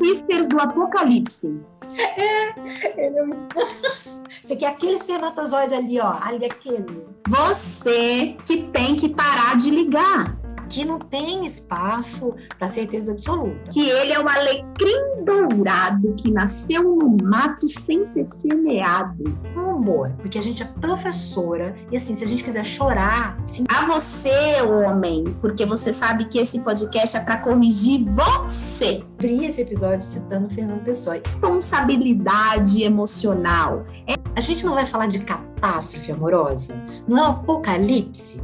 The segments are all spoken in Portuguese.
Sisters do Apocalipse. É, ele é um... Você quer aquele espermatozoide ali, ó. Ali aquele. Você que tem que parar de ligar. Aqui não tem espaço para certeza absoluta. Que ele é o alecrim dourado que nasceu no mato sem ser semeado. Com amor, porque a gente é professora e assim, se a gente quiser chorar, sim. A você, homem, porque você sabe que esse podcast é para corrigir você. Abri esse episódio citando Fernando Pessoa. Responsabilidade emocional. É... A gente não vai falar de catástrofe amorosa, não é um apocalipse.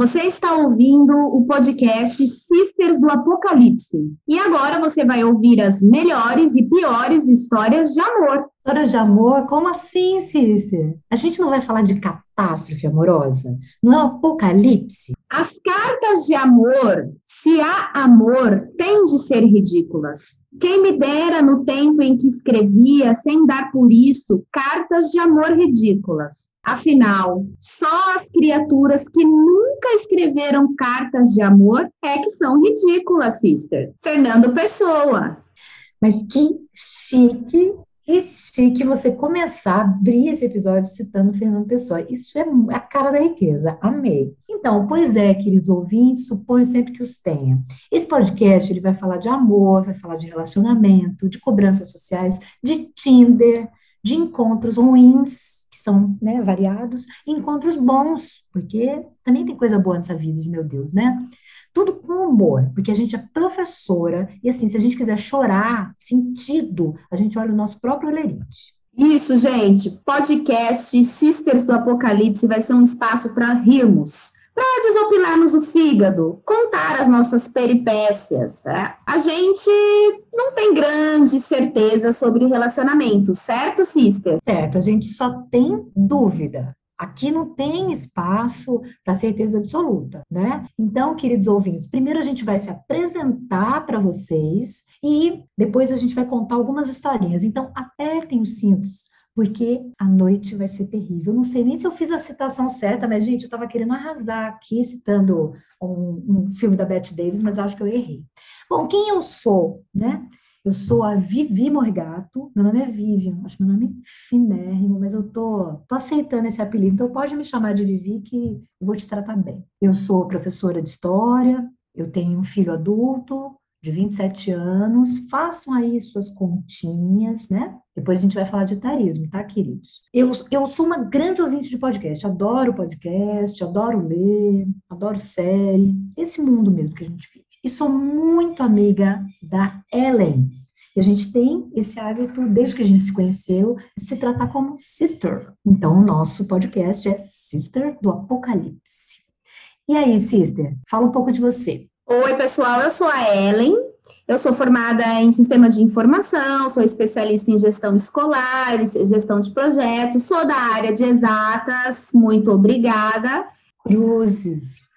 Você está ouvindo o podcast Sisters do Apocalipse. E agora você vai ouvir as melhores e piores histórias de amor. Histórias de amor? Como assim, sister? A gente não vai falar de catástrofe amorosa? Não é apocalipse? As cartas de amor, se há amor, têm de ser ridículas. Quem me dera no tempo em que escrevia, sem dar por isso, cartas de amor ridículas. Afinal, só as criaturas que nunca escreveram cartas de amor é que são ridículas, sister. Fernando Pessoa. Mas que chique que chique você começar a abrir esse episódio citando Fernando Pessoa. Isso é a cara da riqueza. Amei. Então, pois é, queridos ouvintes, suponho sempre que os tenha. Esse podcast ele vai falar de amor, vai falar de relacionamento, de cobranças sociais, de Tinder, de encontros ruins, são né, variados, e encontros bons, porque também tem coisa boa nessa vida meu Deus, né? Tudo com humor, porque a gente é professora e assim, se a gente quiser chorar, sentido, a gente olha o nosso próprio lerite. Isso, gente. Podcast Sisters do Apocalipse vai ser um espaço para rirmos, para desopilarmos o fígado, contar as nossas peripécias. Né? A gente não tem grande certeza sobre relacionamentos, certo, sister? Certo, a gente só tem dúvida. Aqui não tem espaço para certeza absoluta, né? Então, queridos ouvintes, primeiro a gente vai se apresentar para vocês e depois a gente vai contar algumas historinhas. Então, apertem os cintos, porque a noite vai ser terrível. Não sei nem se eu fiz a citação certa, mas, gente, eu estava querendo arrasar aqui citando um, um filme da Bette Davis, mas acho que eu errei. Bom, quem eu sou, né? Eu sou a Vivi Morgato, meu nome é Vivian, acho meu nome finérrimo, mas eu tô, tô aceitando esse apelido, então pode me chamar de Vivi que eu vou te tratar bem. Eu sou professora de História, eu tenho um filho adulto de 27 anos, façam aí suas continhas, né? Depois a gente vai falar de etarismo, tá, queridos? Eu, eu sou uma grande ouvinte de podcast, adoro podcast, adoro ler, adoro série, esse mundo mesmo que a gente vive e sou muito amiga da Ellen. E a gente tem esse hábito, desde que a gente se conheceu, de se tratar como sister. Então, o nosso podcast é Sister do Apocalipse. E aí, sister, fala um pouco de você. Oi, pessoal, eu sou a Ellen. Eu sou formada em sistemas de informação, sou especialista em gestão escolar, gestão de projetos, sou da área de exatas. Muito obrigada. Cruzes.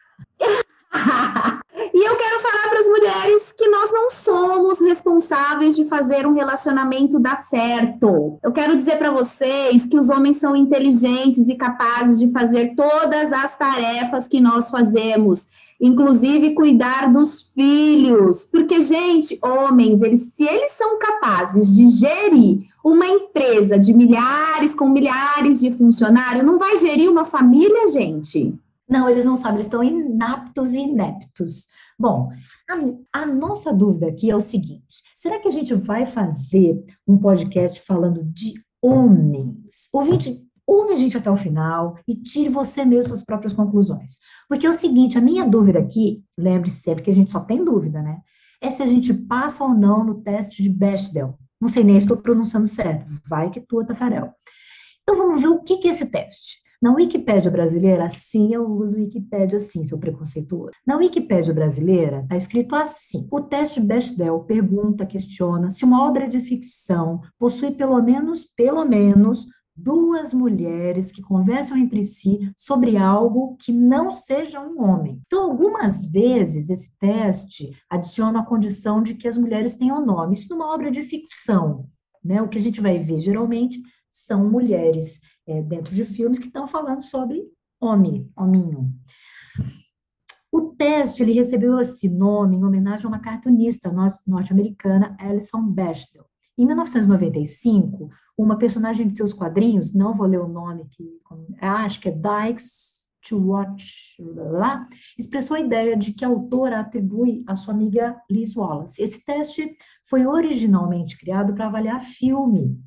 E eu quero falar para as mulheres que nós não somos responsáveis de fazer um relacionamento dar certo. Eu quero dizer para vocês que os homens são inteligentes e capazes de fazer todas as tarefas que nós fazemos inclusive cuidar dos filhos. Porque, gente, homens, eles, se eles são capazes de gerir uma empresa de milhares com milhares de funcionários, não vai gerir uma família, gente? Não, eles não sabem, eles estão inaptos e ineptos. Bom, a, a, nossa dúvida aqui é o seguinte: será que a gente vai fazer um podcast falando de homens? Ouvinte, ouve a gente até o final e tire você mesmo suas próprias conclusões. Porque é o seguinte: a minha dúvida aqui, lembre-se sempre que a gente só tem dúvida, né? É se a gente passa ou não no teste de Bechdel. Não sei nem se estou pronunciando certo, vai que tua, Tafarel. Então vamos ver o que, que é esse teste. Na Wikipédia brasileira, sim, eu uso Wikipédia assim, seu preconceituoso. Na Wikipédia brasileira, está escrito assim: o teste Bechdel pergunta, questiona se uma obra de ficção possui pelo menos, pelo menos, duas mulheres que conversam entre si sobre algo que não seja um homem. Então, algumas vezes, esse teste adiciona a condição de que as mulheres tenham nome. Isso numa obra de ficção. Né? O que a gente vai ver geralmente são mulheres é, dentro de filmes que estão falando sobre homem, hominho. O teste ele recebeu esse nome em homenagem a uma cartunista norte-americana, Alison Bechdel. Em 1995, uma personagem de seus quadrinhos, não vou ler o nome, que acho que é Dykes to Watch, lá, expressou a ideia de que a autora atribui à sua amiga Liz Wallace. Esse teste foi originalmente criado para avaliar filme,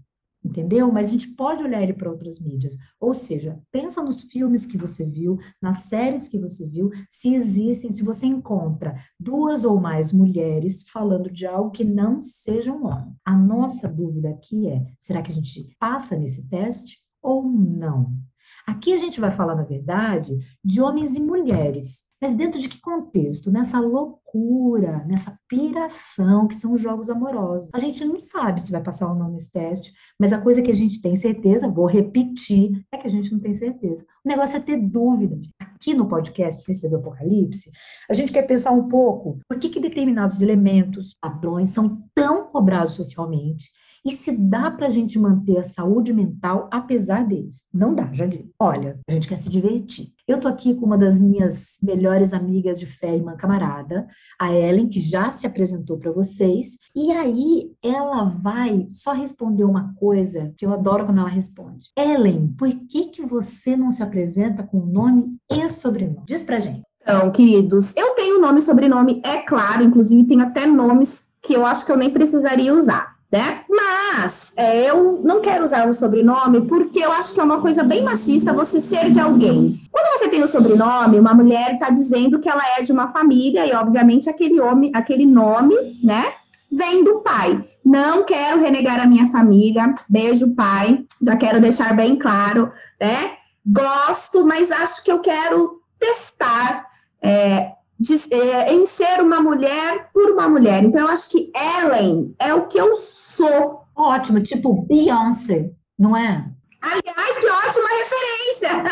entendeu? Mas a gente pode olhar ele para outras mídias. Ou seja, pensa nos filmes que você viu, nas séries que você viu, se existem, se você encontra duas ou mais mulheres falando de algo que não seja um homem. A nossa dúvida aqui é: será que a gente passa nesse teste ou não? Aqui a gente vai falar, na verdade, de homens e mulheres. Mas dentro de que contexto? Nessa loucura, nessa piração que são os jogos amorosos. A gente não sabe se vai passar ou não nesse teste, mas a coisa que a gente tem certeza, vou repetir, é que a gente não tem certeza. O negócio é ter dúvida. Aqui no podcast Ciência do Apocalipse, a gente quer pensar um pouco por que, que determinados elementos, padrões, são tão cobrados socialmente e se dá para a gente manter a saúde mental apesar deles. Não dá, já digo. Olha, a gente quer se divertir. Eu tô aqui com uma das minhas melhores amigas de fé e uma camarada, a Ellen, que já se apresentou para vocês, e aí ela vai só responder uma coisa que eu adoro quando ela responde. Ellen, por que que você não se apresenta com nome e sobrenome? Diz pra gente. Então, queridos, eu tenho nome e sobrenome, é claro, inclusive tenho até nomes que eu acho que eu nem precisaria usar né? Mas é, eu não quero usar o sobrenome porque eu acho que é uma coisa bem machista você ser de alguém. Quando você tem o sobrenome, uma mulher está dizendo que ela é de uma família e, obviamente, aquele homem, aquele nome, né? Vem do pai. Não quero renegar a minha família. Beijo, pai. Já quero deixar bem claro, né? Gosto, mas acho que eu quero testar é, de, é, em ser uma mulher por uma mulher. Então, eu acho que Ellen é o que eu sou. Ótimo, tipo Beyoncé, não é? Aliás, que ótima referência!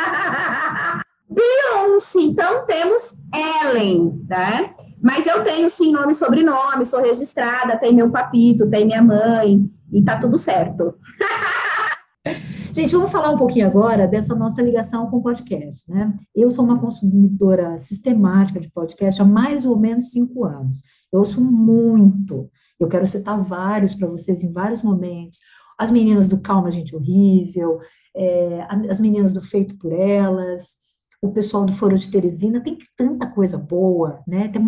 Beyoncé, então temos Ellen, né? Mas eu tenho sim nome e sobrenome, sou registrada, tem meu papito, tem minha mãe, e tá tudo certo. Gente, vamos falar um pouquinho agora dessa nossa ligação com o podcast, né? Eu sou uma consumidora sistemática de podcast há mais ou menos cinco anos. Eu ouço muito. Eu quero citar vários para vocês em vários momentos. As meninas do Calma Gente Horrível, é, as meninas do Feito por Elas, o pessoal do Foro de Teresina, tem tanta coisa boa, né? Tem,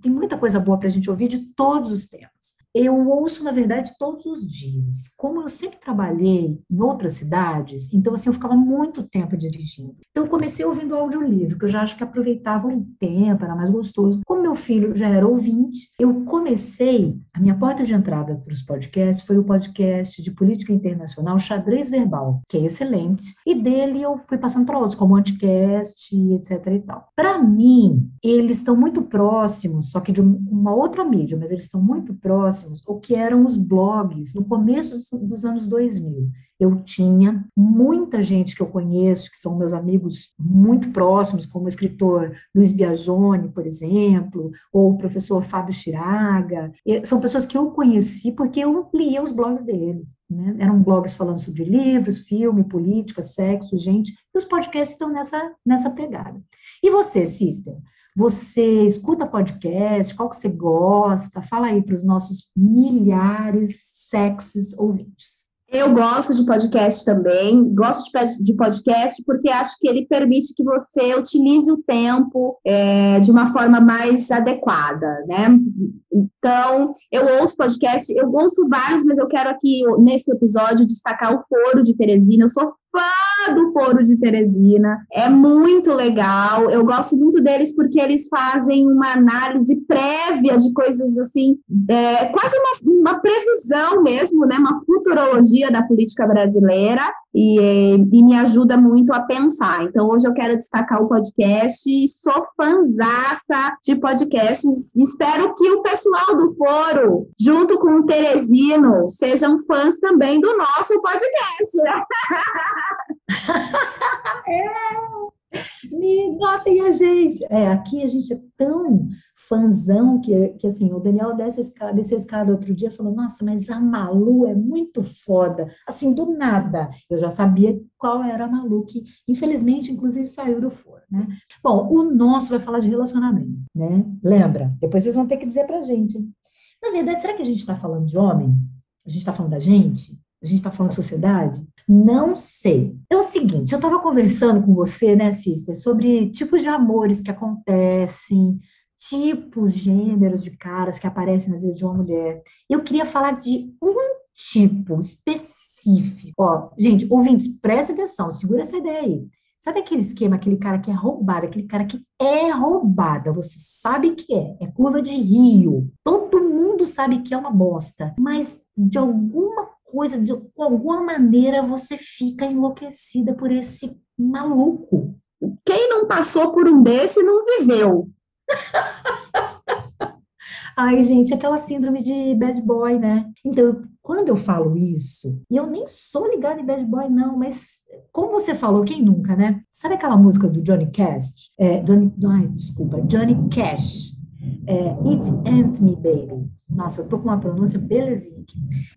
tem muita coisa boa para a gente ouvir de todos os temas eu ouço, na verdade, todos os dias. Como eu sempre trabalhei em outras cidades, então, assim, eu ficava muito tempo dirigindo. Então, eu comecei ouvindo audiolivro, que eu já acho que aproveitava o tempo, era mais gostoso. Como meu filho já era ouvinte, eu comecei, a minha porta de entrada para os podcasts foi o podcast de política internacional Xadrez Verbal, que é excelente, e dele eu fui passando para outros, como Anticast, etc e tal. Para mim, eles estão muito próximos, só que de uma outra mídia, mas eles estão muito próximos próximos, o que eram os blogs no começo dos anos 2000. Eu tinha muita gente que eu conheço, que são meus amigos muito próximos, como o escritor Luiz Biagioni, por exemplo, ou o professor Fábio Chiraga. São pessoas que eu conheci porque eu lia os blogs deles. Né? Eram blogs falando sobre livros, filme, política, sexo, gente. E os podcasts estão nessa, nessa pegada. E você, Sister? Você escuta podcast? Qual que você gosta? Fala aí para os nossos milhares sexys ouvintes. Eu gosto de podcast também, gosto de podcast porque acho que ele permite que você utilize o tempo é, de uma forma mais adequada, né? Então, eu ouço podcast, eu ouço vários, mas eu quero aqui, nesse episódio, destacar o Foro de Teresina. Eu sou fã do Foro de Teresina, é muito legal. Eu gosto muito deles porque eles fazem uma análise prévia de coisas assim, é, quase uma, uma previsão mesmo, né? Uma futurologia da política brasileira e, e, me ajuda muito a pensar. Então, hoje eu quero destacar o podcast. Sou fanzaça de podcasts. Espero que o pessoal do foro, junto com o Teresino, sejam fãs também do nosso podcast. é, me notem a gente. É, aqui a gente é tão fãzão que, que assim, o Daniel desce a escada, desceu a escada outro dia falou, nossa, mas a Malu é muito foda. Assim, do nada. Eu já sabia qual era a Malu, que infelizmente, inclusive, saiu do foro, né? Bom, o nosso vai falar de relacionamento, né? Lembra? Depois vocês vão ter que dizer pra gente. Na verdade, será que a gente está falando de homem? A gente está falando da gente? A gente está falando de sociedade? Não sei. É o seguinte, eu estava conversando com você, né, Sister, sobre tipos de amores que acontecem, tipos, gêneros de caras que aparecem na vida de uma mulher. Eu queria falar de um tipo específico. Ó, gente, ouvintes, presta atenção, segura essa ideia aí. Sabe aquele esquema, aquele cara que é roubado, aquele cara que é roubada, você sabe que é, é curva de rio. Todo mundo sabe que é uma bosta, mas de alguma coisa, de alguma maneira você fica enlouquecida por esse maluco. Quem não passou por um desse não viveu. Ai, gente, aquela síndrome de bad boy, né? Então, quando eu falo isso, e eu nem sou ligada em bad boy, não, mas como você falou, quem nunca, né? Sabe aquela música do Johnny Cash? É, Johnny, ai, desculpa, Johnny Cash. É, It Ain't Me Baby. Nossa, eu tô com uma pronúncia belezinha.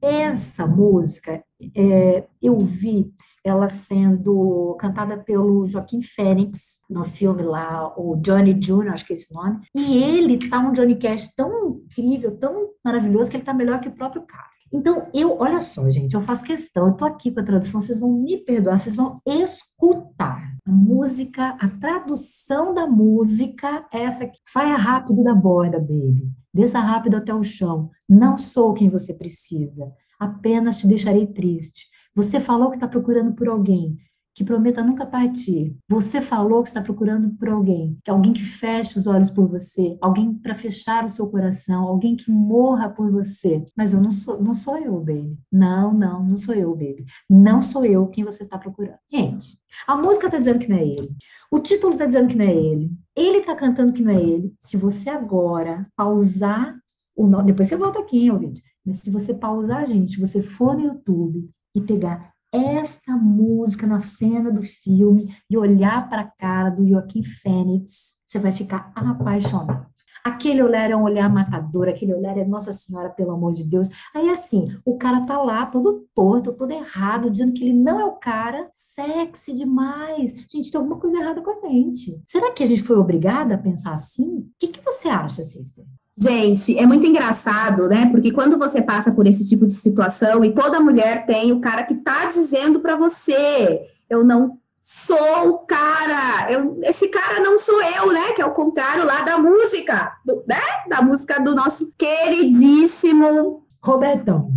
Essa música, é, eu vi ela sendo cantada pelo Joaquim Fênix no filme lá, o Johnny Jr., acho que é esse o nome. E ele tá um Johnny Cash tão incrível, tão maravilhoso, que ele tá melhor que o próprio cara. Então, eu, olha só, gente, eu faço questão, eu tô aqui com a tradução, vocês vão me perdoar, vocês vão escutar a música, a tradução da música, é essa aqui. Saia rápido da borda, baby. Desça rápido até o chão. Não sou quem você precisa. Apenas te deixarei triste. Você falou que está procurando por alguém que prometa nunca partir. Você falou que está procurando por alguém, que alguém que feche os olhos por você, alguém para fechar o seu coração, alguém que morra por você. Mas eu não sou, não sou eu, baby. Não, não, não sou eu, baby. Não sou eu quem você está procurando. Gente, a música está dizendo que não é ele. O título está dizendo que não é ele. Ele está cantando que não é ele. Se você agora pausar o nome, depois você volta aqui, hein, vídeo. Mas se você pausar, gente, você for no YouTube e pegar esta música na cena do filme e olhar para a cara do Joaquim Fênix, você vai ficar apaixonado. Aquele olhar é um olhar matador, aquele olhar é Nossa Senhora, pelo amor de Deus. Aí assim, o cara tá lá todo torto, todo errado, dizendo que ele não é o cara, sexy demais. Gente, tem alguma coisa errada com a gente. Será que a gente foi obrigada a pensar assim? O que, que você acha, sister? Gente, é muito engraçado, né? Porque quando você passa por esse tipo de situação e toda mulher tem o cara que tá dizendo para você, eu não sou o cara, eu, esse cara não sou eu, né? Que é o contrário lá da música, do, né? Da música do nosso queridíssimo Robertão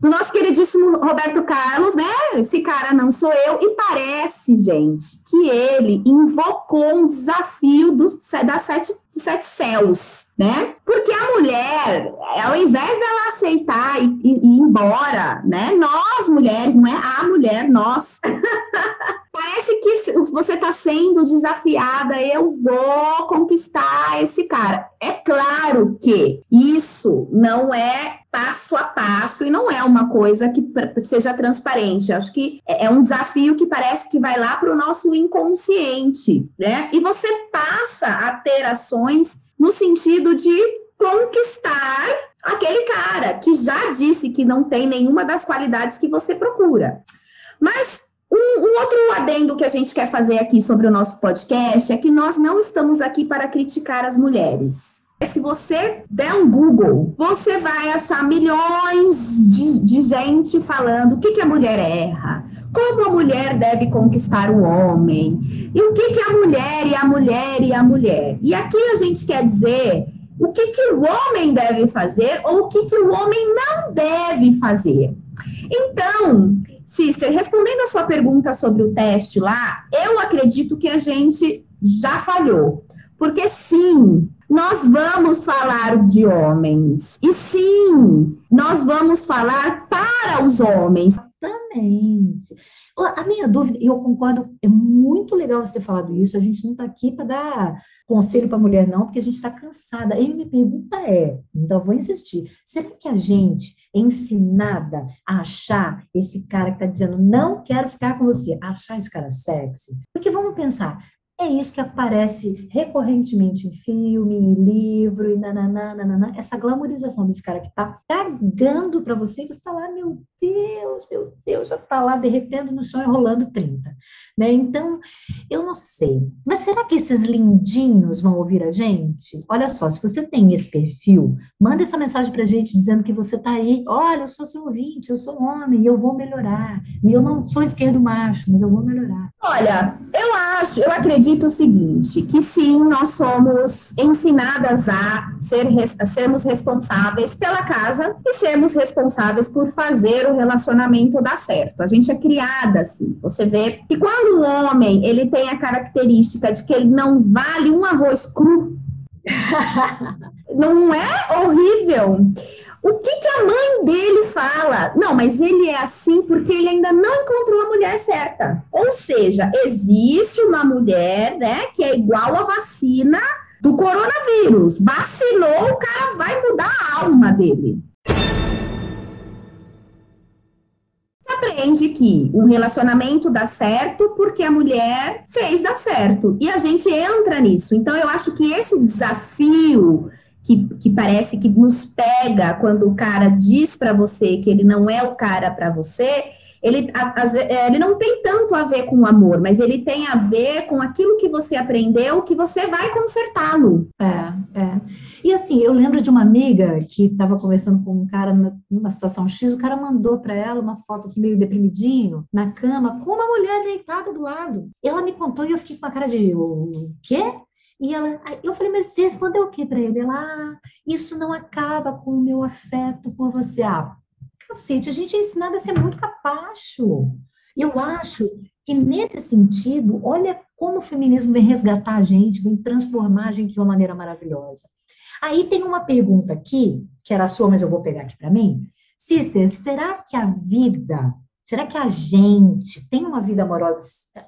nosso queridíssimo Roberto Carlos, né? Esse cara não sou eu. E parece, gente, que ele invocou um desafio dos, das sete, sete céus, né? Porque a mulher, ao invés dela aceitar e, e, e ir embora, né? Nós, mulheres, não é a mulher, nós. Parece que você está sendo desafiada, eu vou conquistar esse cara. É claro que isso não é passo a passo e não é uma coisa que seja transparente. Acho que é, é um desafio que parece que vai lá para o nosso inconsciente, né? E você passa a ter ações no sentido de conquistar aquele cara que já disse que não tem nenhuma das qualidades que você procura. Mas um, um, outro adendo que a gente quer fazer aqui sobre o nosso podcast é que nós não estamos aqui para criticar as mulheres. Se você der um Google, você vai achar milhões de, de gente falando o que, que a mulher erra, como a mulher deve conquistar o homem, e o que, que a mulher e a mulher e a mulher. E aqui a gente quer dizer o que, que o homem deve fazer ou o que, que o homem não deve fazer. Então, Sister, respondendo a sua pergunta sobre o teste lá, eu acredito que a gente já falhou. Porque sim, nós vamos falar de homens. E sim, nós vamos falar para os homens. Exatamente. A minha dúvida, e eu concordo, é muito legal você ter falado isso. A gente não está aqui para dar conselho para mulher, não, porque a gente está cansada. Aí minha pergunta é: então vou insistir, será que a gente é ensinada a achar esse cara que está dizendo não quero ficar com você, achar esse cara sexy? Porque vamos pensar, É isso que aparece recorrentemente em filme, em livro, e nananana, essa glamorização desse cara que tá cagando para você, você tá lá, meu Deus, meu Deus, já tá lá derretendo no chão e rolando 30. Né? Então, eu não sei. Mas será que esses lindinhos vão ouvir a gente? Olha só, se você tem esse perfil, manda essa mensagem pra gente dizendo que você tá aí. Olha, eu sou seu ouvinte, eu sou homem, eu vou melhorar. Eu não sou esquerdo macho, mas eu vou melhorar. Olha, eu acho, eu acredito o seguinte, que sim, nós somos ensinadas a, ser, a sermos responsáveis pela casa e sermos responsáveis por fazer o relacionamento dar certo. A gente é criada assim. Você vê que quando o homem ele tem a característica de que ele não vale um arroz cru, não é horrível. O que, que a mãe dele fala? Não, mas ele é assim porque ele ainda não encontrou a mulher certa. Ou seja, existe uma mulher, né, que é igual a vacina do coronavírus. Vacinou, o cara vai mudar a alma dele. Aprende que um relacionamento dá certo porque a mulher fez dar certo. E a gente entra nisso. Então, eu acho que esse desafio que, que parece que nos pega quando o cara diz para você que ele não é o cara para você, ele, a, a, é, ele não tem tanto a ver com o amor, mas ele tem a ver com aquilo que você aprendeu, que você vai consertá-lo. É, é. E assim, eu lembro de uma amiga que estava conversando com um cara numa situação X, o cara mandou para ela uma foto assim meio deprimidinho, na cama, com uma mulher deitada do lado. Ela me contou e eu fiquei com a cara de o quê? E ela, eu falei, mas você respondeu o que para ele? Ela, ah, isso não acaba com o meu afeto por você. Ah, cacete, a gente é ensinado a ser muito capacho. Eu acho que nesse sentido, olha como o feminismo vem resgatar a gente, vem transformar a gente de uma maneira maravilhosa. Aí tem uma pergunta aqui, que era sua, mas eu vou pegar aqui para mim. Sister, será que a vida, será que a gente tem uma vida amorosa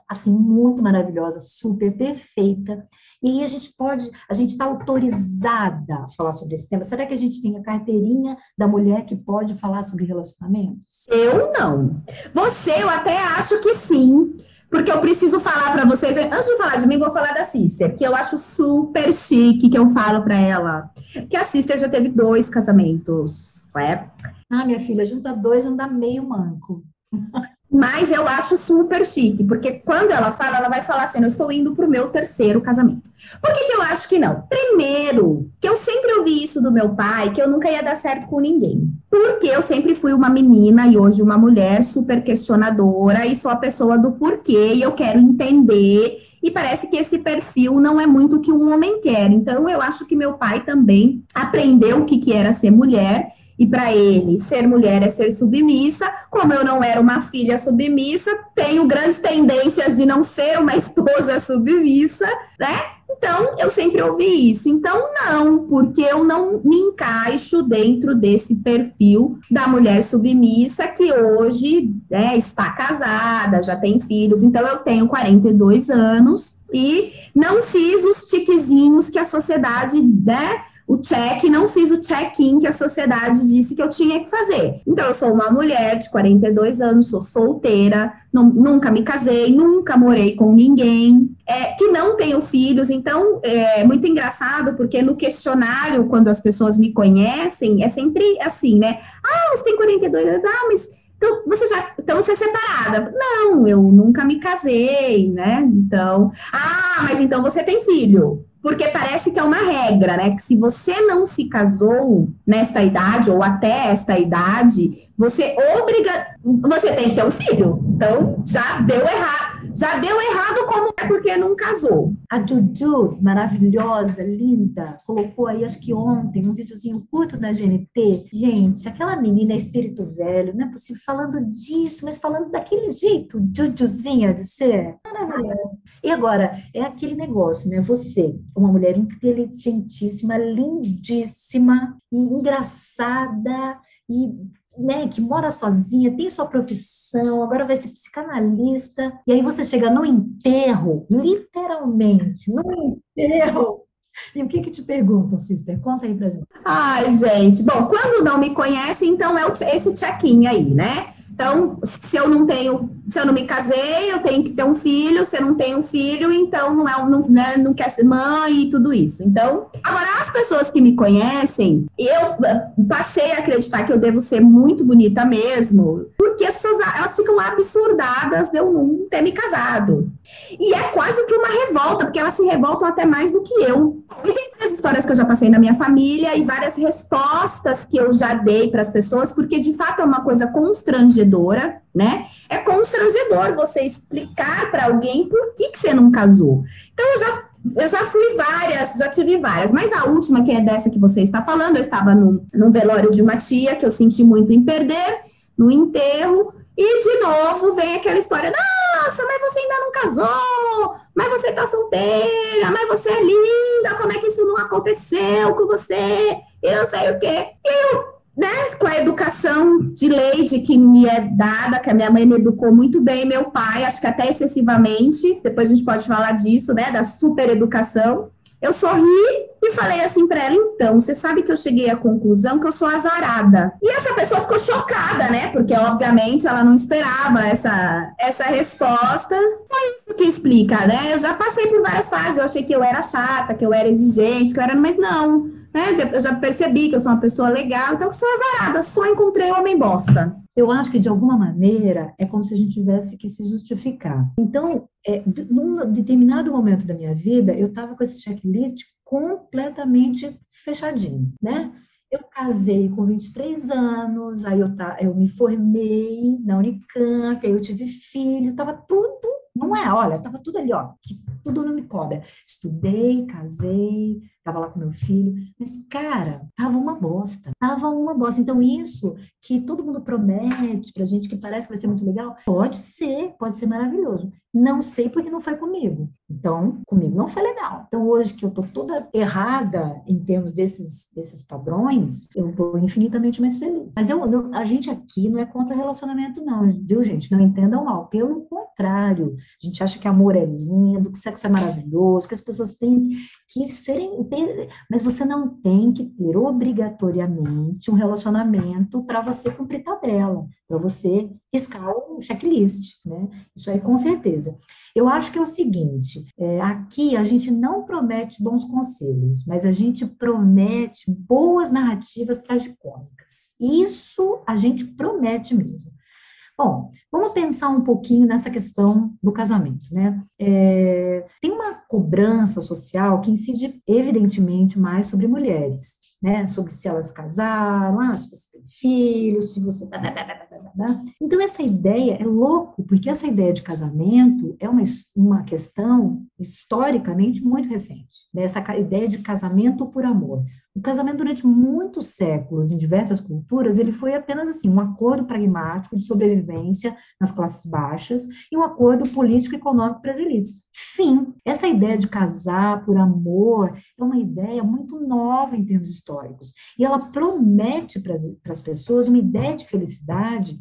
assim muito maravilhosa, super perfeita? E aí a gente pode, a gente está autorizada a falar sobre esse tema. Será que a gente tem a carteirinha da mulher que pode falar sobre relacionamentos? Eu não. Você, eu até acho que sim. Porque eu preciso falar para vocês, antes de falar de mim, vou falar da Sister, que eu acho super chique, que eu falo para ela. Que a Sister já teve dois casamentos, é? Ah, minha filha, junta dois, não dá meio manco. Mas eu acho super chique, porque quando ela fala, ela vai falar assim: eu estou indo para o meu terceiro casamento. Por que, que eu acho que não? Primeiro, que eu sempre ouvi isso do meu pai, que eu nunca ia dar certo com ninguém. Porque eu sempre fui uma menina e hoje uma mulher super questionadora e sou a pessoa do porquê e eu quero entender. E parece que esse perfil não é muito o que um homem quer. Então, eu acho que meu pai também aprendeu o que, que era ser mulher e para ele, ser mulher é ser submissa. Como eu não era uma filha submissa, tenho grandes tendências de não ser uma esposa submissa, né? Então, eu sempre ouvi isso. Então, não, porque eu não me encaixo dentro desse perfil da mulher submissa que hoje né, está casada, já tem filhos. Então, eu tenho 42 anos e não fiz os tiquezinhos que a sociedade, né? O check, não fiz o check-in que a sociedade disse que eu tinha que fazer. Então, eu sou uma mulher de 42 anos, sou solteira, não, nunca me casei, nunca morei com ninguém, é, que não tenho filhos. Então, é muito engraçado, porque no questionário, quando as pessoas me conhecem, é sempre assim, né? Ah, você tem 42 anos, ah, mas então, você já, então você é separada? Não, eu nunca me casei, né? Então, ah, mas então você tem filho? Porque parece que é uma regra, né? Que se você não se casou nesta idade ou até esta idade, você obriga, você tem que ter um filho. Então já deu errado já deu errado como é porque não casou. A Juju, maravilhosa, linda, colocou aí, acho que ontem, um videozinho curto da GNT. Gente, aquela menina é espírito velho, não é possível falando disso, mas falando daquele jeito, Jujuzinha de ser. Maravilhosa. E agora, é aquele negócio, né? Você, uma mulher inteligentíssima, lindíssima, e engraçada, e né, que mora sozinha, tem sua profissão, agora vai ser psicanalista, e aí você chega no enterro, literalmente, no enterro. E o que que te perguntam, sister? Conta aí pra gente. Ai, gente. Bom, quando não me conhece, então é esse check-in aí, né? Então, se eu não tenho, se eu não me casei, eu tenho que ter um filho, se eu não tenho um filho, então não, é, não, né, não quer ser mãe e tudo isso. Então, agora, as pessoas que me conhecem, eu passei a acreditar que eu devo ser muito bonita mesmo, porque as pessoas elas ficam absurdadas de eu não ter me casado. E é quase que uma revolta, porque elas se revoltam até mais do que eu. E tem várias histórias que eu já passei na minha família e várias respostas que eu já dei para as pessoas, porque de fato é uma coisa constrangedora, né? É constrangedor você explicar para alguém por que, que você não casou. Então eu já eu já fui várias, já tive várias, mas a última, que é dessa que você está falando, eu estava no, no velório de uma tia que eu senti muito em perder, no enterro, e de novo vem aquela história: nossa, mas você ainda não casou, mas você tá solteira, mas você é linda, como é que isso não aconteceu com você? Eu não sei o quê. E eu, né, com a educação de leite que me é dada, que a minha mãe me educou muito bem, meu pai, acho que até excessivamente, depois a gente pode falar disso, né, da super educação. Eu sorri e falei assim para ela: então, você sabe que eu cheguei à conclusão que eu sou azarada. E essa pessoa ficou chocada, né? Porque, obviamente, ela não esperava essa, essa resposta. Foi isso que explica, né? Eu já passei por várias fases. Eu achei que eu era chata, que eu era exigente, que eu era. Mas não. Né? Eu já percebi que eu sou uma pessoa legal, então eu sou azarada, só encontrei homem bosta. Eu acho que, de alguma maneira, é como se a gente tivesse que se justificar. Então, é, num determinado momento da minha vida, eu estava com esse checklist completamente fechadinho, né? Eu casei com 23 anos, aí eu, tá, eu me formei na Unicamp, aí eu tive filho, estava tudo, não é, olha, estava tudo ali, ó, tudo não me cobra. Estudei, casei, estava lá com meu filho, mas, cara, tava uma bosta, tava uma bosta. Então, isso que todo mundo promete pra gente, que parece que vai ser muito legal, pode ser, pode ser maravilhoso. Não sei porque não foi comigo. Então, comigo não foi legal. Então, hoje que eu tô toda errada em termos desses, desses padrões, eu tô infinitamente mais feliz. Mas eu, a gente aqui não é contra relacionamento, não, viu, gente? Não entendam mal. Pelo contrário, a gente acha que amor é lindo, que sexo é maravilhoso, que as pessoas têm que serem. Ter, mas você não tem que ter obrigatoriamente um relacionamento para você cumprir tabela, para você riscar o checklist, né? Isso aí com certeza. Eu acho que é o seguinte: é, aqui a gente não promete bons conselhos, mas a gente promete boas narrativas tragicômicas. Isso a gente promete mesmo. Bom, vamos pensar um pouquinho nessa questão do casamento, né? É, tem uma cobrança social que incide evidentemente mais sobre mulheres, né? Sobre se elas casaram, ah, se você tem filhos, se você. Então, essa ideia é louco, porque essa ideia de casamento é uma, uma questão historicamente muito recente. Né? Essa ideia de casamento por amor. O casamento, durante muitos séculos, em diversas culturas, ele foi apenas assim, um acordo pragmático de sobrevivência nas classes baixas e um acordo político e econômico para as elites. Fim. Essa ideia de casar por amor é uma ideia muito nova em termos históricos. E ela promete para as pessoas uma ideia de felicidade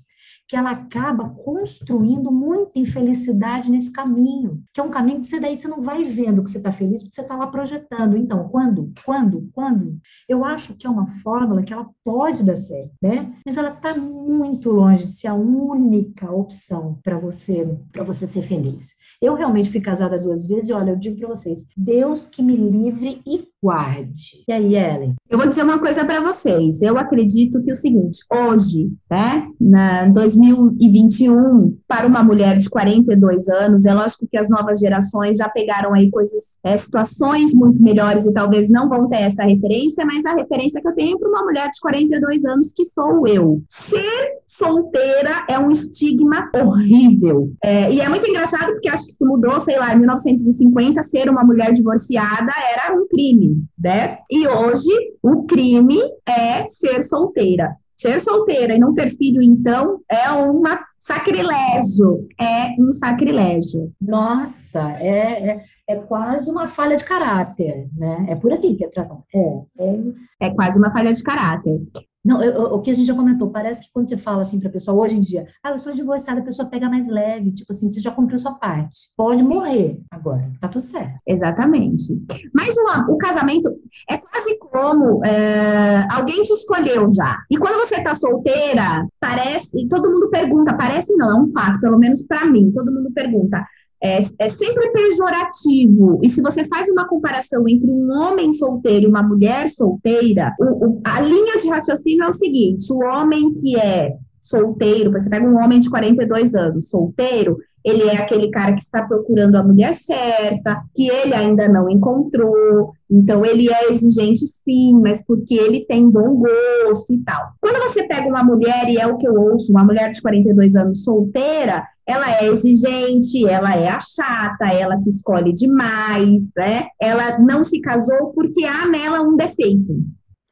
que ela acaba construindo muita infelicidade nesse caminho, que é um caminho que você daí você não vai vendo que você está feliz, porque você está lá projetando. Então, quando, quando, quando? Eu acho que é uma fórmula que ela pode dar certo, né? Mas ela está muito longe de ser a única opção para você, para você ser feliz. Eu realmente fui casada duas vezes e olha, eu digo para vocês, Deus que me livre e guarde. E aí, Ellen? Eu vou dizer uma coisa para vocês. Eu acredito que é o seguinte, hoje, né, na 2021, para uma mulher de 42 anos, é lógico que as novas gerações já pegaram aí coisas, é, situações muito melhores e talvez não vão ter essa referência, mas a referência que eu tenho para uma mulher de 42 anos que sou eu. Ser solteira é um estigma horrível. É, e é muito engraçado porque acho que mudou, sei lá, em 1950, ser uma mulher divorciada era um crime, né? E hoje o crime é ser solteira. Ser solteira e não ter filho, então, é um sacrilégio. É um sacrilégio. Nossa, é, é, é, quase uma falha de caráter, né? É por aqui que é tratado. É, é, é quase uma falha de caráter. Não, eu, o que a gente já comentou, parece que quando você fala assim para a pessoa hoje em dia, ah, eu sou divorciada, a pessoa pega mais leve, tipo assim, você já cumpriu sua parte. Pode morrer. agora. Tá tudo certo. Exatamente. Mas o, o casamento é quase como é, alguém te escolheu já. E quando você tá solteira, parece. E todo mundo pergunta, parece não, é um fato, pelo menos para mim. Todo mundo pergunta. É, é, sempre pejorativo. E se você faz uma comparação entre um homem solteiro e uma mulher solteira, o, o, a linha de raciocínio é o seguinte: o homem que é solteiro, você pega um homem de 42 anos, solteiro, ele é aquele cara que está procurando a mulher certa, que ele ainda não encontrou, então ele é exigente sim, mas porque ele tem bom gosto e tal. Quando você pega uma mulher, e é o que eu ouço, uma mulher de 42 anos solteira, ela é exigente, ela é a chata, ela que escolhe demais, né? Ela não se casou porque há nela um defeito.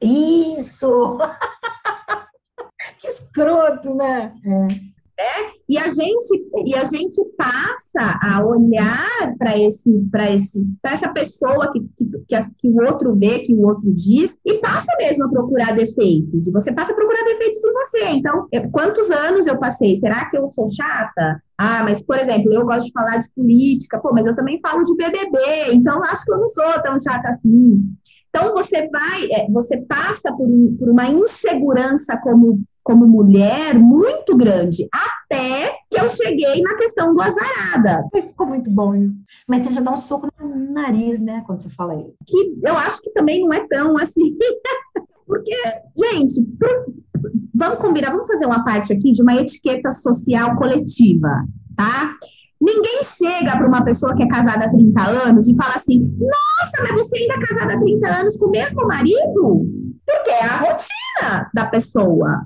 Isso! que escroto, né? É. Né? E a gente e a gente passa a olhar para esse para esse para essa pessoa que, que, que, que, o outro vê, que o outro diz, e passa mesmo a procurar defeitos. E você passa a procurar defeitos em você. Então, eu, quantos anos eu passei? Será que eu sou chata? Ah, mas, por exemplo, eu gosto de falar de política, pô, mas eu também falo de BBB, então acho que eu não sou tão chata assim. Então, você vai, é, você passa por, por uma insegurança como como mulher muito grande, até que eu cheguei na questão do azarada. Mas ficou muito bom isso. Mas você já dá um soco no nariz, né, quando você fala isso. Que eu acho que também não é tão assim. Porque, gente, vamos combinar, vamos fazer uma parte aqui de uma etiqueta social coletiva, tá? Ninguém chega para uma pessoa que é casada há 30 anos e fala assim: Nossa, mas você ainda é casada há 30 anos com o mesmo marido? Porque é a rotina da pessoa.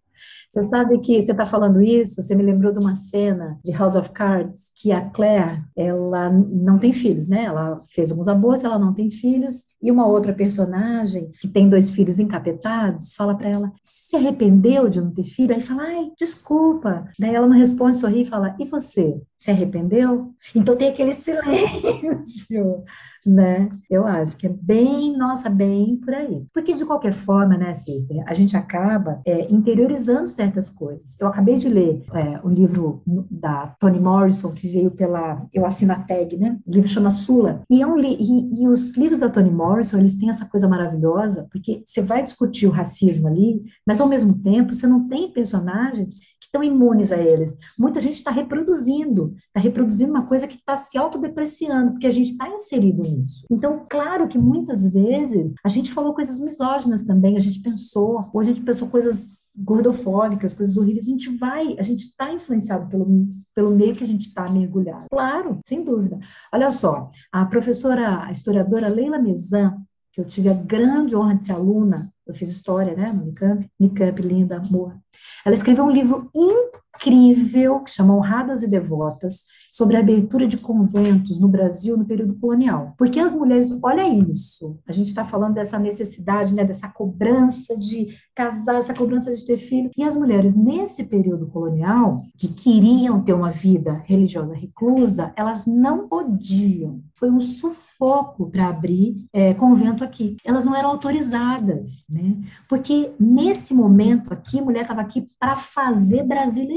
Você sabe que você está falando isso, você me lembrou de uma cena de House of Cards, que a Claire, ela não tem filhos, né? Ela fez alguns abortos, ela não tem filhos, e uma outra personagem, que tem dois filhos encapetados, fala para ela: se arrependeu de não ter filho? Aí fala: ai, desculpa. Daí ela não responde, sorri e fala: e você? Se arrependeu? Então tem aquele silêncio né? Eu acho que é bem, nossa, bem por aí. Porque de qualquer forma, né, Sister, a gente acaba é, interiorizando certas coisas. Eu acabei de ler é, um livro da Toni Morrison, que veio pela, eu assino a tag, né? O livro chama Sula. E, é um li e, e os livros da Toni Morrison, eles têm essa coisa maravilhosa, porque você vai discutir o racismo ali, mas ao mesmo tempo você não tem personagens estão imunes a eles. Muita gente está reproduzindo, está reproduzindo uma coisa que está se autodepreciando, porque a gente está inserido nisso. Então, claro que muitas vezes a gente falou coisas misóginas também, a gente pensou, ou a gente pensou coisas gordofóbicas, coisas horríveis, a gente vai, a gente está influenciado pelo, pelo meio que a gente está mergulhado. Claro, sem dúvida. Olha só, a professora, a historiadora Leila Mezan, que eu tive a grande honra de ser aluna, eu fiz história, né, no Unicamp, Unicamp, linda, amor. Ela escreveu um livro incrível que chama Honradas e Devotas sobre a abertura de conventos no Brasil no período colonial. Porque as mulheres, olha isso, a gente está falando dessa necessidade, né, dessa cobrança de casar, essa cobrança de ter filho. E as mulheres, nesse período colonial, que queriam ter uma vida religiosa reclusa, elas não podiam. Foi um sufoco para abrir é, convento aqui. Elas não eram autorizadas, né? Porque nesse momento aqui, a mulher estava aqui para fazer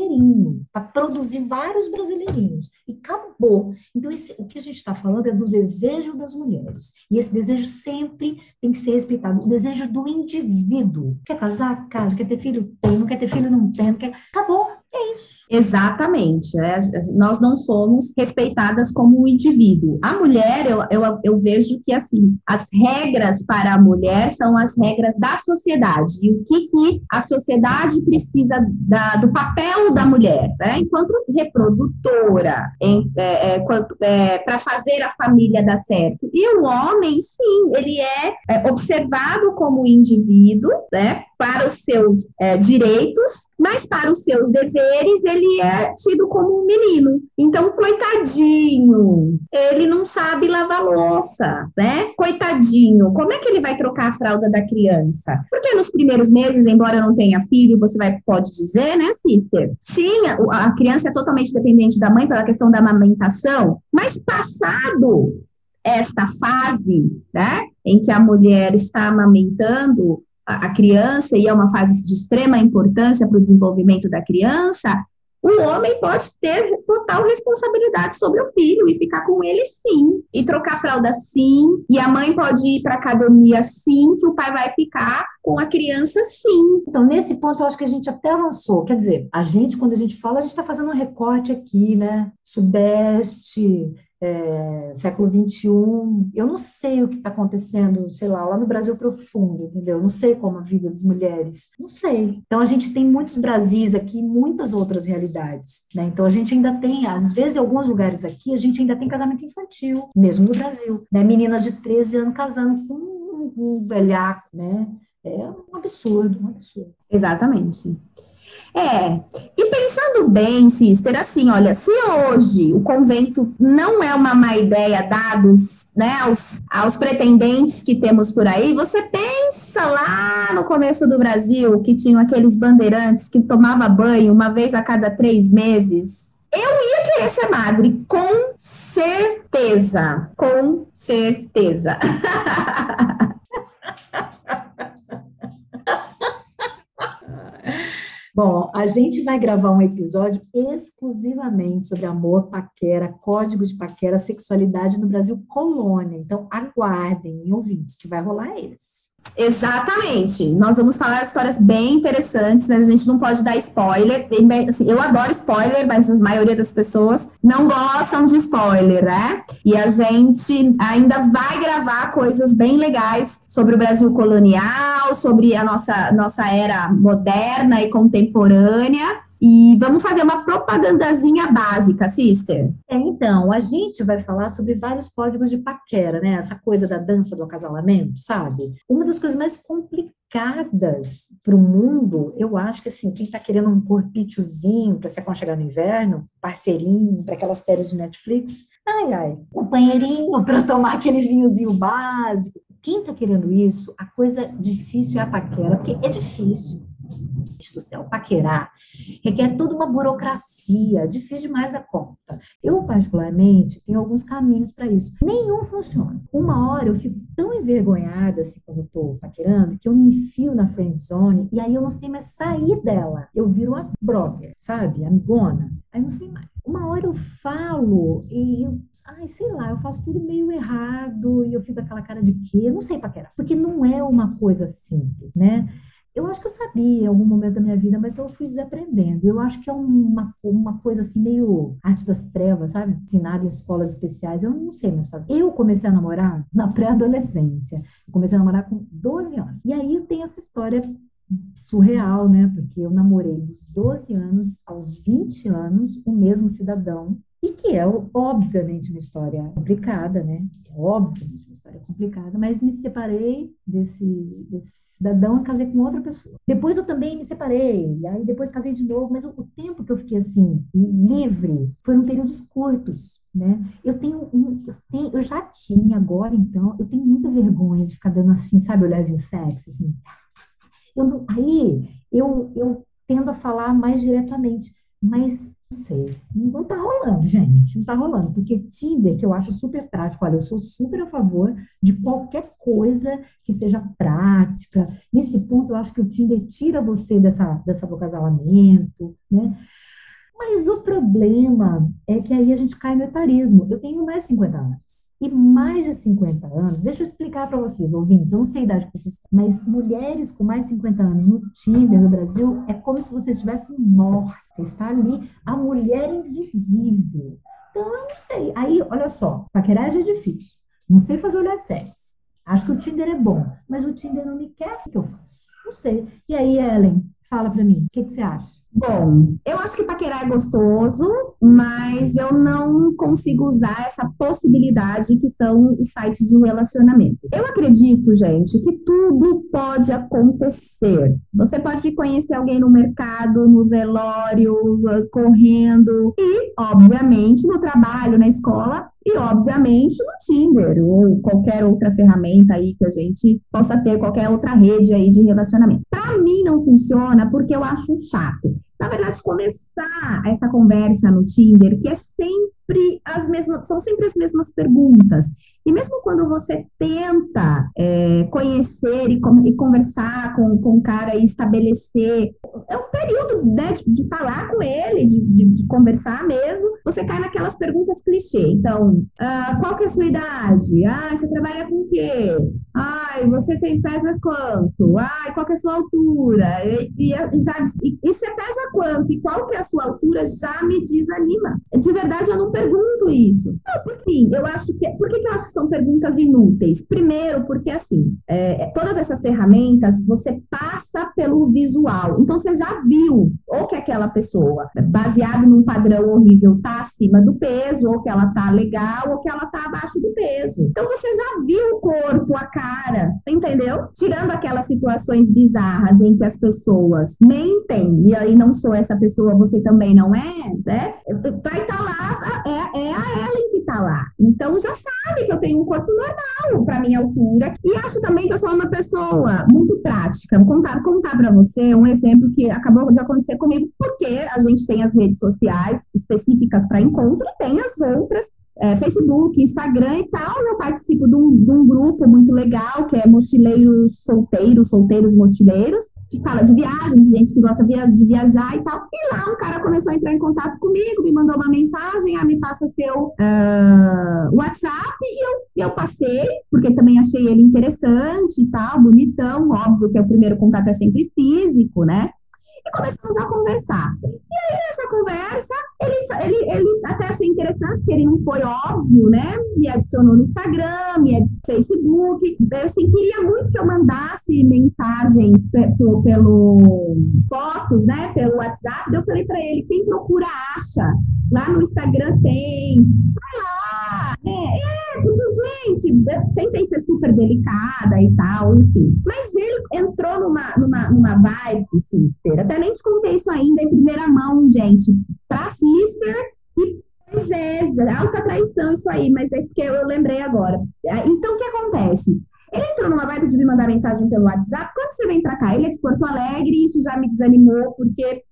brasileirinho, para produzir vários brasileirinhos. E acabou. Então, esse, o que a gente está falando é do desejo das mulheres. E esse desejo sempre tem que ser respeitado. O desejo do indivíduo. Quer casar? Casa. Quer ter filho? Tem. Não quer ter filho? Não tem. Não quer... Acabou. É isso. Exatamente. É, nós não somos respeitadas como um indivíduo. A mulher, eu, eu, eu vejo que, assim, as regras para a mulher são as regras da sociedade. E o que, que a sociedade precisa da, do papel da mulher, né? Enquanto reprodutora, é, é, é para fazer a família dar certo. E o homem, sim, ele é, é observado como indivíduo, né? Para os seus é, direitos mas para os seus deveres ele é tido como um menino. Então, coitadinho, ele não sabe lavar louça, né? Coitadinho, como é que ele vai trocar a fralda da criança? Porque nos primeiros meses, embora não tenha filho, você vai pode dizer, né, sister? Sim, a, a criança é totalmente dependente da mãe pela questão da amamentação, mas passado esta fase, né, em que a mulher está amamentando, a, criança e é uma fase de extrema importância para o desenvolvimento da criança, o homem pode ter total responsabilidade sobre o filho e ficar com ele sim. e trocar fralda sim, e a mãe pode ir para academia sim, que o pai vai ficar com a criança sim. Então, nesse ponto, eu acho que a gente até avançou. Quer dizer, a gente, quando a gente fala, a gente está fazendo um recorte aqui, né? Sudeste, é, século XXI, eu não sei o que está acontecendo, sei lá, lá no Brasil profundo, entendeu? Não sei como a vida das mulheres, não sei. Então a gente tem muitos Brasis aqui, muitas outras realidades, né? Então a gente ainda tem, às vezes, em alguns lugares aqui, a gente ainda tem casamento infantil, mesmo no Brasil, né? Meninas de 13 anos casando com um, um velhaco, né? É um absurdo, um absurdo. Exatamente. É, e pensando bem, Sister, assim, olha, se hoje o convento não é uma má ideia, dados né, aos, aos pretendentes que temos por aí, você pensa lá no começo do Brasil, que tinham aqueles bandeirantes que tomava banho uma vez a cada três meses. Eu ia querer ser madre, com certeza, com certeza. Bom, a gente vai gravar um episódio exclusivamente sobre amor, paquera, código de paquera, sexualidade no Brasil colônia. Então, aguardem, ouvintes, que vai rolar esse. Exatamente. Nós vamos falar histórias bem interessantes, né? A gente não pode dar spoiler. Assim, eu adoro spoiler, mas a maioria das pessoas não gostam de spoiler, né? E a gente ainda vai gravar coisas bem legais sobre o Brasil colonial, sobre a nossa, nossa era moderna e contemporânea. E vamos fazer uma propagandazinha básica, sister. É, então, a gente vai falar sobre vários códigos de paquera, né? Essa coisa da dança do acasalamento, sabe? Uma das coisas mais complicadas para o mundo, eu acho que assim, quem está querendo um corpíciozinho para se aconchegar no inverno, parceirinho para aquelas séries de Netflix, ai, ai, companheirinho para tomar aquele vinhozinho básico. Quem está querendo isso, a coisa difícil é a paquera, porque é difícil do céu, paquerar, requer toda uma burocracia, difícil demais da conta. Eu, particularmente, tenho alguns caminhos para isso. Nenhum funciona. Uma hora eu fico tão envergonhada, assim, quando eu tô paquerando, que eu me enfio na friend zone e aí eu não sei mais sair dela. Eu viro uma brother, sabe? Amigona. Aí não sei mais. Uma hora eu falo e eu ai, sei lá, eu faço tudo meio errado e eu fico aquela cara de quê? Eu não sei paquerar. Porque não é uma coisa simples, né? Eu acho que eu sabia em algum momento da minha vida, mas eu fui desaprendendo. Eu acho que é uma, uma coisa assim, meio arte das trevas, sabe? Ensinada em escolas especiais. Eu não sei mais fazer. Eu comecei a namorar na pré-adolescência. Comecei a namorar com 12 anos. E aí tem essa história surreal, né? Porque eu namorei dos 12 anos aos 20 anos o mesmo cidadão. E que é, obviamente, uma história complicada, né? É obviamente uma história complicada, mas me separei desse, desse cidadão e casei com outra pessoa. Depois eu também me separei, e aí depois casei de novo, mas o, o tempo que eu fiquei assim, livre, foram períodos curtos. Né? Eu tenho, um, eu tenho, eu já tinha agora, então, eu tenho muita vergonha de ficar dando assim, sabe, olharzinho sexy, assim. Eu, aí eu, eu tendo a falar mais diretamente, mas sei, não tá rolando, gente, não tá rolando, porque Tinder, que eu acho super prático, olha, eu sou super a favor de qualquer coisa que seja prática. Nesse ponto, eu acho que o Tinder tira você dessa, dessa do casalamento, né? Mas o problema é que aí a gente cai no etarismo. Eu tenho mais de 50 anos. E mais de 50 anos, deixa eu explicar para vocês, ouvintes, eu não sei a idade que vocês mas mulheres com mais de 50 anos no Tinder no Brasil é como se você estivesse morta. Você está ali, a mulher invisível. Então, eu não sei. Aí, olha só, paqueragem é difícil. Não sei fazer olhar sexy. Acho que o Tinder é bom, mas o Tinder não me quer. O que eu faço? Não sei. E aí, Ellen, fala para mim, o que, que você acha? Bom, eu acho que paquerar é gostoso, mas eu não consigo usar essa possibilidade que são os sites de relacionamento. Eu acredito, gente, que tudo pode acontecer. Você pode conhecer alguém no mercado, no velório, correndo e, obviamente, no trabalho, na escola e, obviamente, no Tinder ou qualquer outra ferramenta aí que a gente possa ter, qualquer outra rede aí de relacionamento. Para mim não funciona porque eu acho chato na verdade, começar essa conversa no Tinder, que é sempre as mesmas, são sempre as mesmas perguntas. E mesmo quando você tenta é, conhecer e, e, conversar com, com o cara e estabelecer, é um período né, de, de, falar com ele, de, de, de, conversar mesmo, você cai naquelas perguntas clichê. Então, ah, qual que é a sua idade? Ah, você trabalha com o quê? Ai, você tem pesa quanto? Ai, qual que é a sua altura? E, e já, e, e você pesa quanto? E qual que é a sua altura? Já me desanima. De verdade, eu não pergunto isso. Não, porque eu acho que. Por que, que eu acho que são perguntas inúteis? Primeiro, porque assim, é, todas essas ferramentas você passa pelo visual. Então você já viu ou que aquela pessoa, baseado num padrão horrível, tá acima do peso, ou que ela tá legal, ou que ela tá abaixo do peso. Então você já viu o corpo, a cara, entendeu? Tirando aquelas situações bizarras em que as pessoas mentem, e aí não sou essa pessoa, você também não é, né? Vai estar tá lá, é, é a Ellen que tá lá. Então já sabe que eu tenho um corpo normal para minha altura. E acho também que eu sou uma pessoa muito prática. Vou contar, contar para você um exemplo que acabou de acontecer comigo, porque a gente tem as redes sociais específicas para encontro e tem as outras é, Facebook, Instagram e tal, eu participo de um, de um, grupo muito legal, que é Mochileiros Solteiros, Solteiros Mochileiros, que fala de viagem, de gente que gosta de viajar e tal. E lá um cara começou a entrar em contato comigo, me mandou uma mensagem, ah, me passa seu uh, WhatsApp, e eu, eu passei, porque também achei ele interessante e tal, bonitão, óbvio que o primeiro contato é sempre físico, né? E começamos a conversar. E aí, nessa conversa, ele, ele, ele até achei interessante, que ele não foi óbvio, né? Me adicionou no Instagram, me adicionou no Facebook. Assim, queria muito que eu mandasse mensagens pelo, pelo fotos, né? Pelo WhatsApp. Eu falei para ele: quem procura acha. Lá no Instagram tem. Vai lá. É, é, gente, eu tentei ser super delicada e tal, enfim. Mas ele entrou numa, numa, numa vibe, sister. Até nem te contei isso ainda em primeira mão, gente. Pra sister e pois é, alta traição isso aí, mas é porque eu lembrei agora. Então, o que acontece? Ele entrou numa vibe de me mandar mensagem pelo WhatsApp. Quando você vem pra cá, ele é de Porto Alegre, isso já me desanimou, porque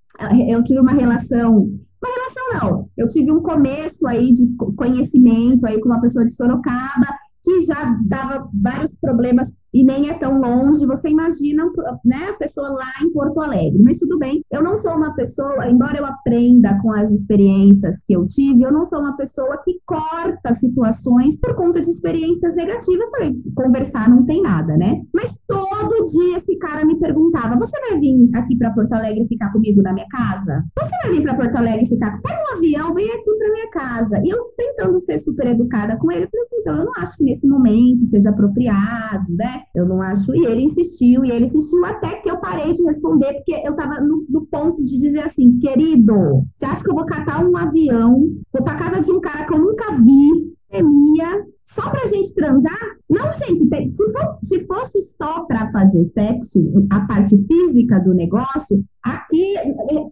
eu tive uma relação uma relação não. Eu tive um começo aí de conhecimento aí com uma pessoa de Sorocaba que já dava vários problemas e nem é tão longe, você imagina né, a pessoa lá em Porto Alegre. Mas tudo bem, eu não sou uma pessoa, embora eu aprenda com as experiências que eu tive, eu não sou uma pessoa que corta situações por conta de experiências negativas. Falei, conversar não tem nada, né? Mas todo dia esse cara me perguntava: você vai vir aqui para Porto Alegre ficar comigo na minha casa? Você vai vir para Porto Alegre ficar? Pega um avião, vem aqui para minha casa. E eu tentando ser super educada com ele, falei assim: então eu não acho que nesse momento seja apropriado, né? Eu não acho. E ele insistiu, e ele insistiu até que eu parei de responder, porque eu estava no, no, ponto de dizer assim, querido, você acha que eu vou catar um avião, vou para casa de um cara que eu nunca vi, temia, só pra gente transar? Não, gente, se, for, se fosse só para fazer sexo, a parte física do negócio, aqui,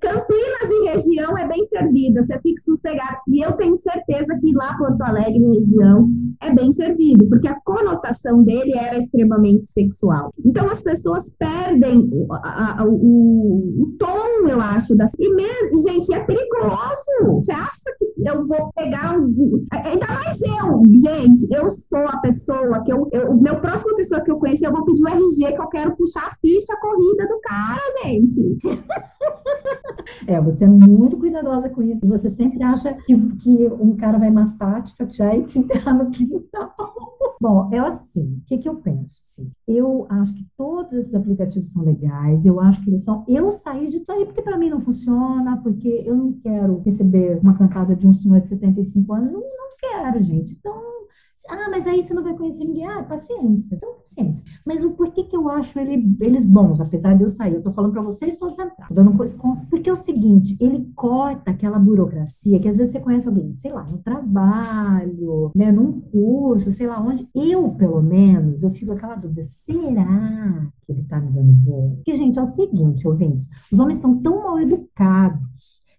Campinas e região é bem servida, você fica sossegado. E eu tenho certeza que lá Porto Alegre região é bem servido, porque a conotação dele era extremamente sexual. Então as pessoas perdem a, a, o, o, tom, eu acho, da... e mesmo, gente, é perigoso. Você acha eu vou pegar um... Ainda mais eu, gente, eu sou a pessoa que eu, eu meu próximo pessoa que eu conhecer, eu vou pedir o RG que eu quero puxar a ficha corrida do cara, gente. É, você é muito cuidadosa com isso. Você sempre acha que, que um cara vai matar, te fatiar e te enterrar no quintal. Bom, é assim, o que, que eu penso? Eu acho que todos esses aplicativos são legais, eu acho que eles são. Eu saí de aí porque para mim não funciona, porque eu não quero receber uma cantada de um senhor de 75 anos, não quero, gente. Então, ah, mas aí você não vai conhecer ninguém. Ah, paciência. Então, paciência. Mas o porquê que eu acho ele, eles bons, apesar de eu sair? Eu tô falando para vocês todos entrar. Dando Porque é o seguinte, ele corta aquela burocracia que às vezes você conhece alguém, sei lá, no trabalho, né, num curso, sei lá onde. Eu, pelo menos, eu fico aquela dúvida, será que ele tá me dando bom? Porque, gente, é o seguinte, ouvintes, os homens estão tão mal educados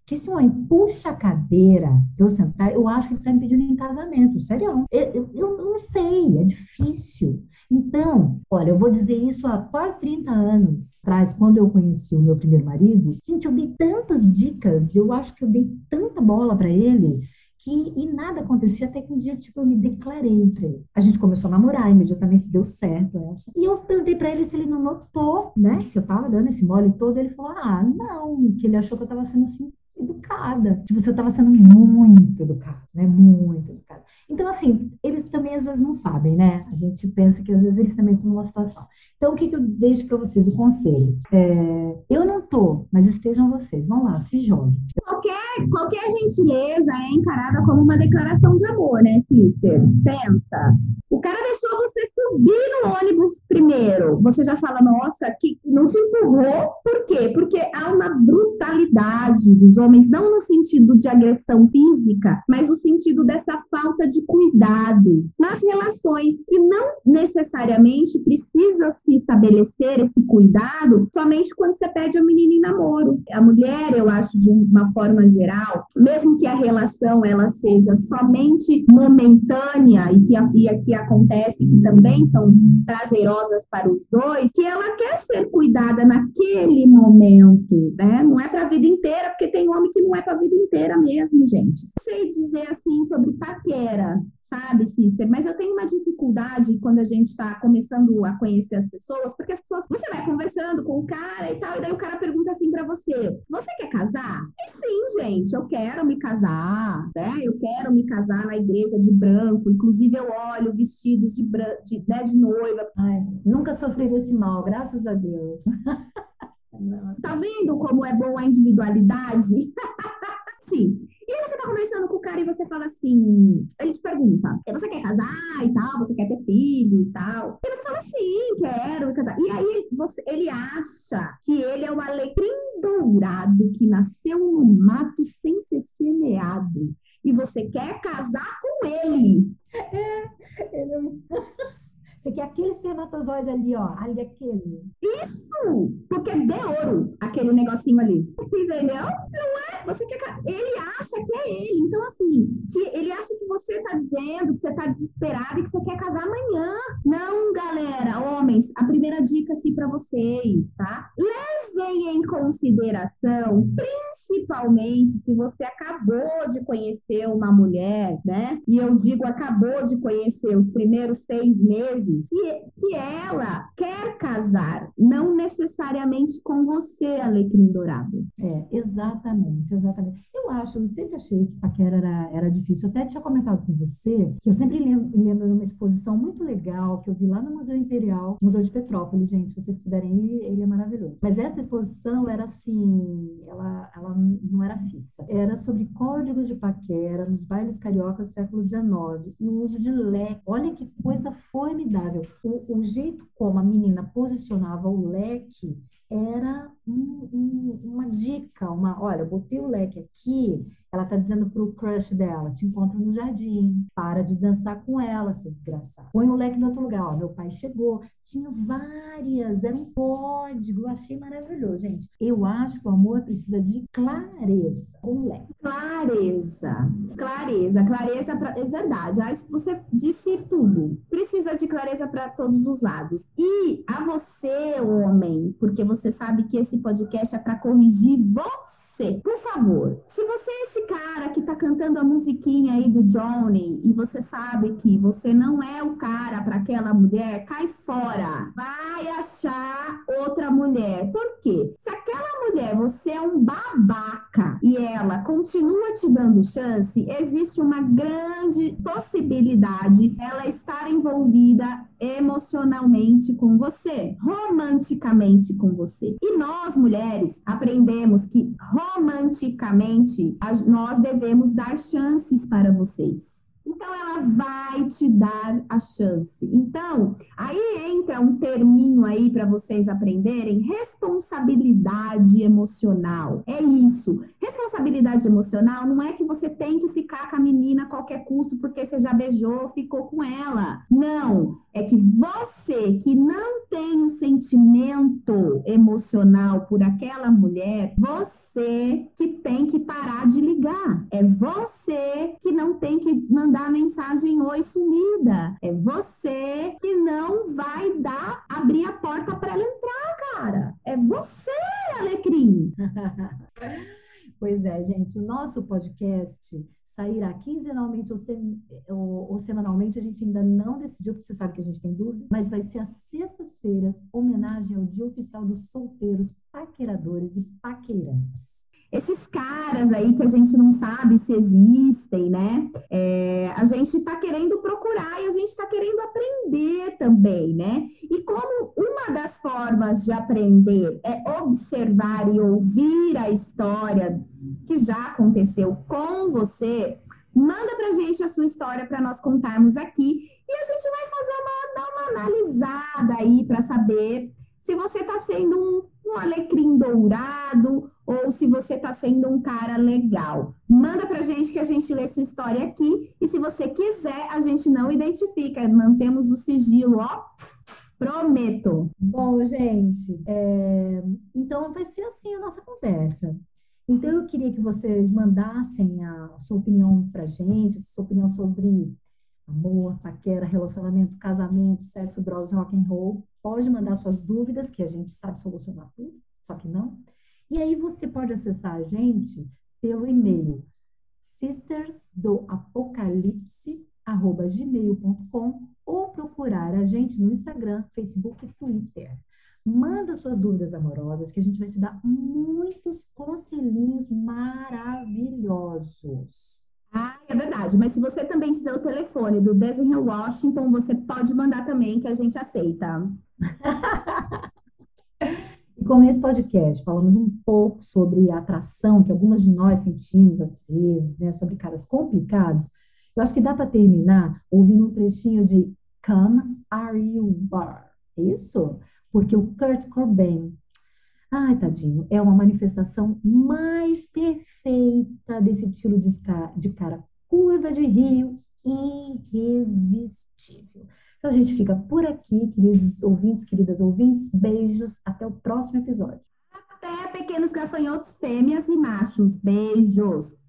que se um homem puxa a cadeira eu sentar, eu acho que ele está me pedindo em casamento, sério. Eu, eu, eu, não sei, é difícil. Então, olha, eu vou dizer isso há quase 30 anos atrás, quando eu conheci o meu primeiro marido. Gente, eu dei tantas dicas, eu acho que eu dei tanta bola para ele, que, e nada acontecia até que um dia, tipo, eu me declarei para ele. A gente começou a namorar, imediatamente deu certo essa. E eu perguntei para ele se ele não notou, né, que eu tava dando esse mole todo. Ele falou, ah, não, que ele achou que eu tava sendo assim educada. Tipo, você estava sendo muito educada, né? Muito educada. Então, assim, eles também às vezes não sabem, né? A gente pensa que às vezes eles também estão numa situação. Então, o que, que eu deixo para vocês? O conselho. É, eu não tô, mas estejam vocês. Vão lá, se joguem. Qualquer, qualquer gentileza é encarada como uma declaração de amor, né, sister? Pensa. O cara deixou você subir no ônibus primeiro. Você já fala, nossa, que não te empurrou. Por quê? Porque há uma brutalidade dos homens, não no sentido de agressão física, mas no sentido dessa falta de cuidado nas relações, que não necessariamente precisa se estabelecer esse cuidado somente quando você pede a menina em namoro. A mulher, eu acho, de uma forma geral, mesmo que a relação ela seja somente momentânea e que, e aqui acontece que também são prazerosas para os dois, que ela quer ser cuidada naquele momento, né? Não é para a vida inteira, porque tem homem que não é para a vida inteira mesmo, gente. Sei dizer assim sobre paquera, sabe, Cícero? Mas eu tenho uma dificuldade quando a gente está começando a conhecer as pessoas, porque as pessoas, você vai conversando com o cara e tal, e daí o cara pergunta assim para você: Você quer casar? E sim, gente, eu quero me casar, né? Eu quero me casar na igreja de branco, inclusive eu olho vestidos de, de, né, de noiva. Ai, nunca sofri desse mal, graças a Deus. Tá vendo como é boa a individualidade? Sim. E aí você tá conversando com o cara e você fala assim, ele te pergunta, você quer casar e tal, você quer ter filho e tal. E você fala, sim, quero casar. E aí você, ele acha que ele é o alecrim dourado que nasceu no mato sem ser semeado. E você quer casar com ele. É, ele é um... Você quer aquele espermatozoide ali, ó. Ali aquele. Isso! Porque é de ouro, aquele negocinho ali. Entendeu? Não é? Você quer. Ele acha que é ele. Então, assim, que ele acha que você tá dizendo que você tá desesperado e que você quer casar amanhã. Não, galera, homens, a primeira dica aqui para vocês, tá? Levem em consideração, principalmente se você acabou de conhecer uma mulher, né? E eu digo acabou de conhecer os primeiros seis meses, que, que ela quer casar, não necessariamente com você, Alecrim Dourado. É, exatamente, exatamente. Eu acho, eu sempre achei que paquera era, era difícil. Eu até tinha comentado com você que eu sempre lembro, lembro de uma exposição muito legal que eu vi lá no Museu Imperial, Museu de Petrópolis, gente. Se vocês puderem ir, ele é maravilhoso. Mas essa exposição era assim, ela, ela não era fixa. Era sobre códigos de paquera nos bailes cariocas do século XIX e o uso de leque. Olha que coisa formidável. O, o jeito como a menina posicionava o leque era um, um, uma dica, uma, olha, eu botei o leque aqui, ela tá dizendo pro crush dela, te encontro no jardim, para de dançar com ela, seu desgraçado. Põe o leque no outro lugar, ó, meu pai chegou. Tinha várias, era um código, achei maravilhoso, gente. Eu acho que o amor precisa de clareza, com leque. Clareza, clareza, clareza, pra, é verdade, você disse tudo. Precisa de clareza para todos os lados. E a você, homem, porque você sabe que esse podcast é para corrigir você. Por favor, se você é esse cara que tá cantando a musiquinha aí do Johnny e você sabe que você não é o cara para aquela mulher, cai fora. Vai achar outra mulher. Por quê? Se aquela mulher você é um babaca e ela continua te dando chance, existe uma grande possibilidade dela estar envolvida emocionalmente com você, romanticamente com você. E nós, mulheres, aprendemos que romanticamente nós devemos dar chances para vocês. Então, ela vai te dar a chance. Então, aí entra um terminho aí para vocês aprenderem: responsabilidade emocional. É isso. Responsabilidade emocional não é que você tem que ficar com a menina a qualquer custo porque você já beijou, ficou com ela. Não. É que você que não tem um sentimento emocional por aquela mulher, você você que tem que parar de ligar. É você que não tem que mandar mensagem oi sumida. É você que não vai dar abrir a porta para ela entrar, cara. É você, Alecrim. pois é, gente, o nosso podcast sairá quinzenalmente ou, sem, ou, ou, semanalmente, a gente ainda não decidiu, porque você sabe que a gente tem dúvida, mas vai ser às sextas-feiras, homenagem ao Dia Oficial dos Solteiros, Paqueradores e Paqueirantes esses caras aí que a gente não sabe se existem, né? É, a gente está querendo procurar e a gente está querendo aprender também, né? E como uma das formas de aprender é observar e ouvir a história que já aconteceu com você, manda pra gente a sua história para nós contarmos aqui e a gente vai fazer uma, dar uma analisada aí para saber se você está sendo um, um alecrim dourado ou se você está sendo um cara legal. Manda para gente que a gente lê sua história aqui e se você quiser, a gente não identifica, mantemos o sigilo, ó. Prometo. Bom, gente, é... então vai ser assim a nossa conversa. Então eu queria que vocês mandassem a sua opinião para gente, a sua opinião sobre amor, paquera, relacionamento, casamento, sexo, drogas, rock and roll. Pode mandar suas dúvidas, que a gente sabe solucionar tudo, só que não. E aí você pode acessar a gente pelo e-mail sistersdoapocalipse@gmail.com ou procurar a gente no Instagram, Facebook e Twitter. Manda suas dúvidas amorosas que a gente vai te dar muitos conselhinhos maravilhosos. Ah, é verdade. Mas se você também tiver o telefone do Desenho Washington, você pode mandar também que a gente aceita. e com esse podcast, falamos um pouco sobre a atração que algumas de nós sentimos às vezes, né, sobre caras complicados. Eu acho que dá para terminar ouvindo um trechinho de Come Are You Bar. Isso? Porque o Kurt Cobain Ai, tadinho, é uma manifestação mais perfeita desse estilo de, de cara curva de rio irresistível. Então a gente fica por aqui, queridos ouvintes, queridas ouvintes. Beijos, até o próximo episódio. Até pequenos gafanhotos fêmeas e machos. Beijos.